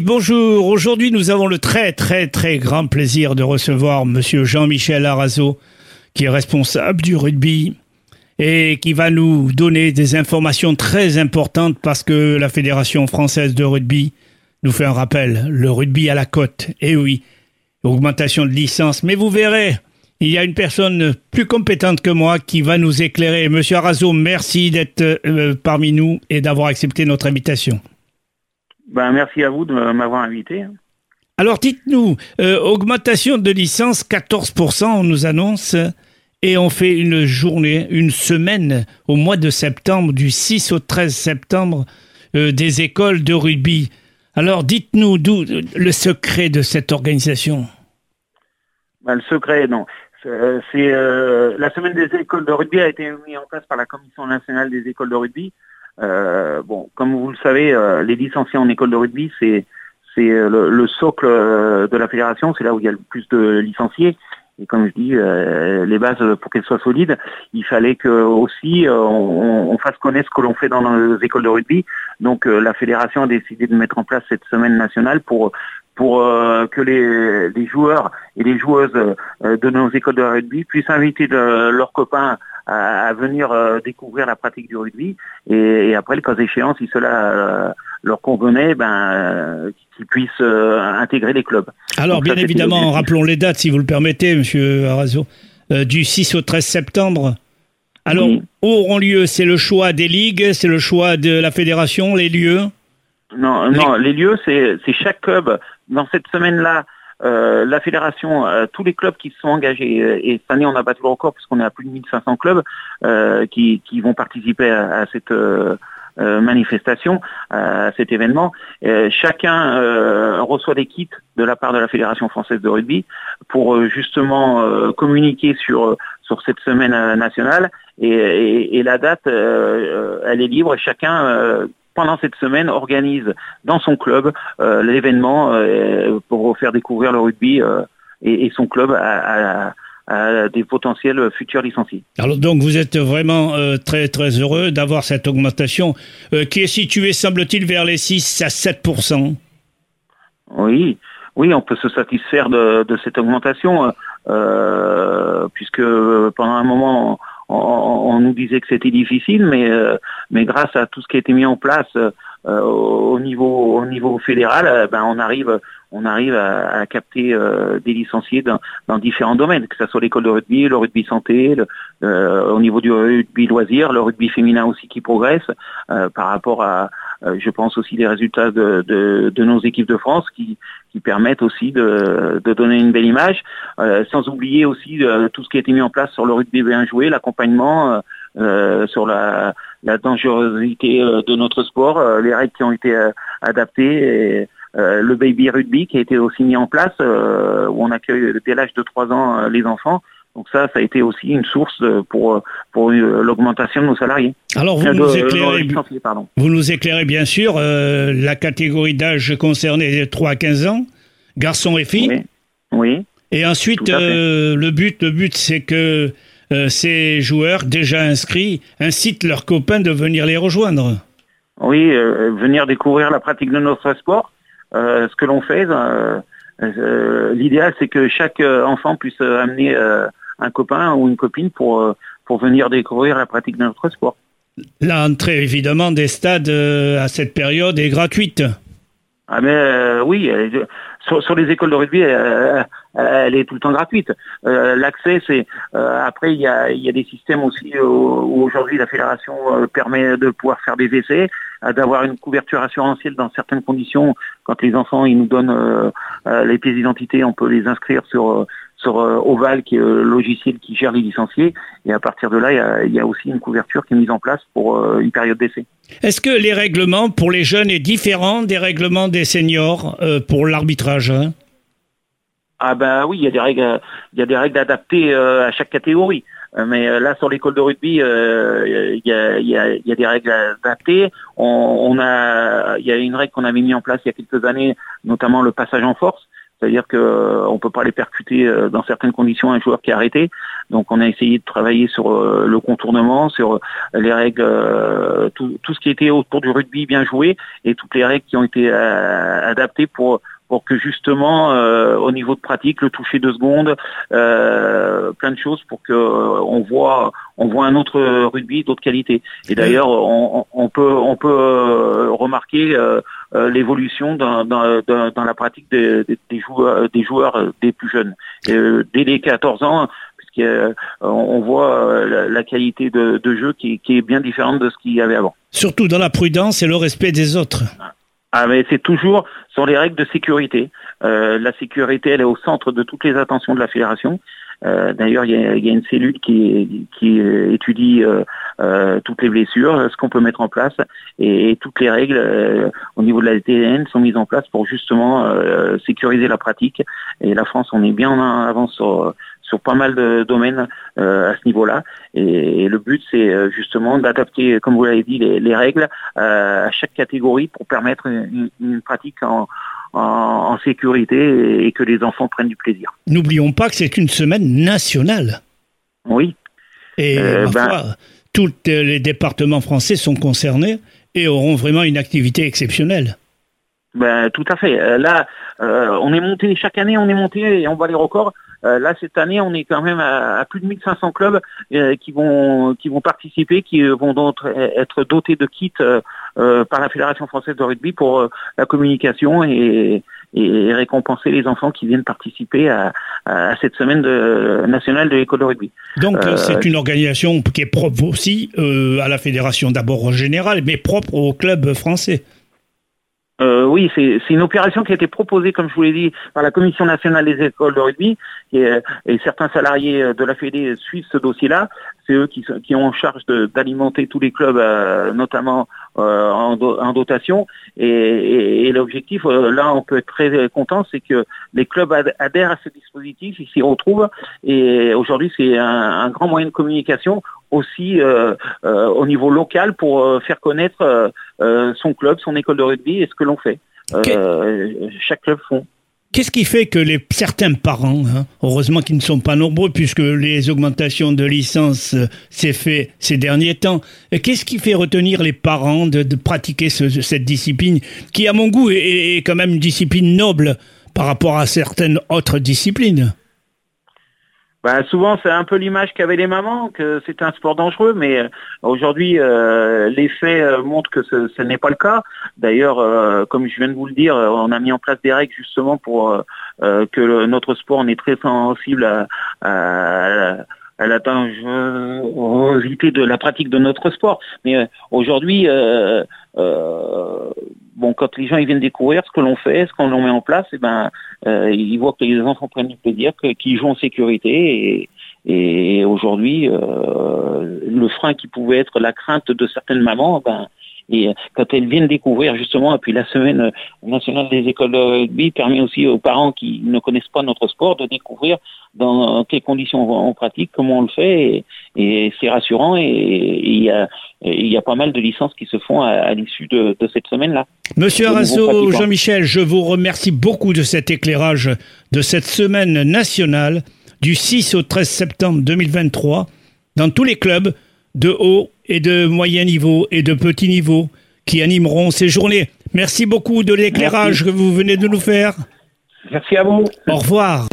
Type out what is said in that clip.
bonjour. Aujourd'hui, nous avons le très, très, très grand plaisir de recevoir monsieur Jean-Michel Arazo, qui est responsable du rugby et qui va nous donner des informations très importantes parce que la Fédération française de rugby nous fait un rappel. Le rugby à la côte. Eh oui. Augmentation de licence. Mais vous verrez, il y a une personne plus compétente que moi qui va nous éclairer. Monsieur Arazo, merci d'être euh, parmi nous et d'avoir accepté notre invitation. Ben, merci à vous de m'avoir invité. Alors dites-nous, euh, augmentation de licence 14%, on nous annonce, et on fait une journée, une semaine au mois de septembre, du 6 au 13 septembre, euh, des écoles de rugby. Alors dites-nous d'où le secret de cette organisation? Ben, Le secret, non. C'est euh, la semaine des écoles de rugby a été mise en place par la Commission nationale des écoles de rugby. Euh, bon, comme vous le savez, euh, les licenciés en école de rugby, c'est c'est le, le, socle de la fédération, c'est là où il y a le plus de licenciés. Et comme je dis, les bases pour qu'elles soient solides, il fallait que aussi on, on, fasse connaître ce que l'on fait dans nos écoles de rugby. Donc la fédération a décidé de mettre en place cette semaine nationale pour pour euh, que les, les, joueurs et les joueuses euh, de nos écoles de rugby puissent inviter leurs copains à, à venir euh, découvrir la pratique du rugby. Et, et, après le cas échéant si cela leur convenait ben qu'ils puissent intégrer les clubs. Alors bien évidemment rappelons les dates si vous le permettez monsieur Arazo du 6 au 13 septembre. Alors, où auront lieu? C'est le choix des ligues, c'est le choix de la fédération, les lieux? Non, non, les lieux, c'est chaque club. Dans cette semaine-là, euh, la fédération, euh, tous les clubs qui se sont engagés, euh, et cette année on a battu le record puisqu'on est à plus de 1500 clubs qui, qui, vont participer à, cette manifestation, à cet événement. chacun reçoit des kits de la part de la Fédération française de rugby pour justement communiquer sur, sur cette semaine nationale. Et, et la date, elle est libre et chacun pendant cette semaine, organise dans son club euh, l'événement euh, pour faire découvrir le rugby euh, et, son club à, des potentiels futurs licenciés. Alors donc vous êtes vraiment très très heureux d'avoir cette augmentation qui est située semble-t-il vers les 6 à 7% Oui, oui, on peut se satisfaire de, de cette augmentation puisque pendant un moment on, nous disait que c'était difficile, mais, euh, mais grâce à tout ce qui a été mis en place euh, au niveau au niveau fédéral, euh, ben on arrive on arrive à, capter des licenciés dans, dans, différents domaines, que ce soit l'école de rugby, le rugby santé, au niveau du rugby loisir, le rugby féminin aussi qui progresse par rapport à, euh, je pense aussi des résultats de, de, de, nos équipes de France qui, qui permettent aussi de, de, donner une belle image, euh, sans oublier aussi euh, tout ce qui a été mis en place sur le rugby bien joué, l'accompagnement, sur la, la dangerosité de notre sport, les règles qui ont été adaptées. Et, le baby rugby qui a été aussi mis en place, où on accueille dès l'âge de 3 ans les enfants. Donc ça, ça a été aussi une source pour, pour l'augmentation de nos salariés. Alors vous, nous, éclairez, vous nous éclairez bien sûr euh, la catégorie d'âge concernée de 3 à 15 ans, garçons et filles. Oui. Et ensuite, euh, le but, le but c'est que euh, ces joueurs déjà inscrits incitent leurs copains de venir les rejoindre. Oui, venir découvrir la pratique de notre sport, ce que l'on fait. L'idéal, c'est que chaque enfant puisse amener un copain ou une copine pour, euh, pour venir découvrir la pratique de notre sport. L'entrée évidemment des stades euh, à cette période est gratuite. Ah mais euh, oui, sur, les écoles de rugby, elle, est tout le temps gratuite. L'accès, c'est après il y a, y a, des systèmes aussi où aujourd'hui la fédération permet de pouvoir faire des essais, d'avoir une couverture assurantielle dans certaines conditions. Quand les enfants ils nous donnent les pièces d'identité, on peut les inscrire sur euh, Oval, qui est le logiciel qui gère les licenciés. Et à partir de là, il y a, aussi une couverture qui est mise en place pour euh, une période d'essai. Est-ce que les règlements pour les jeunes est différent des règlements des seniors euh, pour l'arbitrage hein? Ah ben oui, il y a des règles, il y a des règles adaptées à chaque catégorie. Mais là, sur l'école de rugby, il y, a, y, a, y, a, des règles adaptées. On, on a, il y a une règle qu'on avait mis en place il y a quelques années, notamment le passage en force c'est-à-dire que euh, on peut pas les percuter euh, dans certaines conditions un joueur qui est arrêté. Donc on a essayé de travailler sur euh, le contournement, sur les règles, tout, tout, ce qui était autour du rugby bien joué et toutes les règles qui ont été adaptées pour pour que justement au niveau de pratique, le toucher de secondes, plein de choses pour que on voit on voit un autre rugby d'autres qualités. Et d'ailleurs on, on, peut on peut remarquer euh, l'évolution dans, dans, dans, la pratique des, des, joueurs, des joueurs des plus jeunes. Euh, dès les 14 ans, puisqu'on voit la, la, qualité de, de jeu qui, qui, est bien différente de ce qu'il y avait avant. Surtout dans la prudence et le respect des autres. Ah, mais c'est toujours sur les règles de sécurité. Euh, la sécurité, elle est au centre de toutes les attentions de la fédération. Euh, D'ailleurs, il y a, y a, une cellule qui, qui étudie euh, euh, toutes les blessures, ce qu'on peut mettre en place, et, toutes les règles euh, au niveau de la TN sont mises en place pour justement sécuriser la pratique. Et la France, on est bien en avance sur, sur pas mal de domaines euh, à ce niveau-là. Et, le but, c'est justement d'adapter, comme vous l'avez dit, les, les règles euh, à chaque catégorie pour permettre une, une pratique en, en, sécurité et, que les enfants prennent du plaisir. N'oublions pas que c'est une semaine nationale. Oui. Et euh, ben, tous les départements français sont concernés et auront vraiment une activité exceptionnelle. Ben, tout à fait. Euh, là, euh, on est monté, chaque année, on est monté et on bat les records. Euh, là, cette année, on est quand même à, plus de 1500 clubs euh, qui vont qui vont participer, qui vont donc être dotés de kits euh, par la Fédération française de rugby pour la communication et, et, récompenser les enfants qui viennent participer à, à cette semaine de, nationale de l'école de rugby. Donc c'est une organisation qui est propre aussi à la fédération d'abord en général, mais propre aux clubs français. Euh, oui, c'est une opération qui a été proposée, comme je vous l'ai dit, par la Commission nationale des écoles de rugby, et, euh, certains salariés euh, de la Fédé suivent ce dossier-là. C'est eux qui, qui, ont en charge d'alimenter tous les clubs, euh, notamment euh, en, en, dotation. Et, et, et l'objectif, là, on peut être très content, c'est que les clubs adhèrent à ce dispositif, ils s'y retrouvent. Et aujourd'hui, c'est un, un, grand moyen de communication aussi euh, euh, au niveau local pour euh, faire connaître son club, son école de rugby et ce que l'on fait. chaque club font. Qu'est-ce qui fait que certains parents, hein, heureusement qu'ils ne sont pas nombreux puisque les augmentations de licences s'est fait ces derniers temps, qu'est-ce qui fait retenir les parents de, pratiquer ce, cette discipline qui, à mon goût, est quand même une discipline noble par rapport à certaines autres disciplines? Bah, souvent, c'est un peu l'image qu'avaient les mamans, que c'est un sport dangereux, mais euh, aujourd'hui, euh, les faits euh, montrent que ce, n'est pas le cas. D'ailleurs, comme je viens de vous le dire, on a mis en place des règles justement pour que notre sport, on est très sensible à, à, la dangerosité de la pratique de notre sport. Mais aujourd'hui, bon, quand les gens ils viennent découvrir ce que l'on fait, ce qu'on met en place, et eh ben, euh, ils voient que les enfants prennent du plaisir, qu'ils jouent en sécurité. Et, et aujourd'hui, euh, le frein qui pouvait être la crainte de certaines mamans, ben, et quand elles viennent découvrir justement, et puis la semaine nationale des écoles de rugby permet aussi aux parents qui ne connaissent pas notre sport de découvrir dans quelles conditions on pratique, comment on le fait, et, c'est rassurant. Et il y a, il y a pas mal de licences qui se font à, l'issue de, de, cette semaine-là. Monsieur Arazo, Jean-Michel, je vous remercie beaucoup de cet éclairage de cette semaine nationale du 6 au 13 septembre 2023 dans tous les clubs de haut et de moyen niveau et de petit niveau qui animeront ces journées. Merci beaucoup de l'éclairage que vous venez de nous faire. Merci à vous. Au revoir.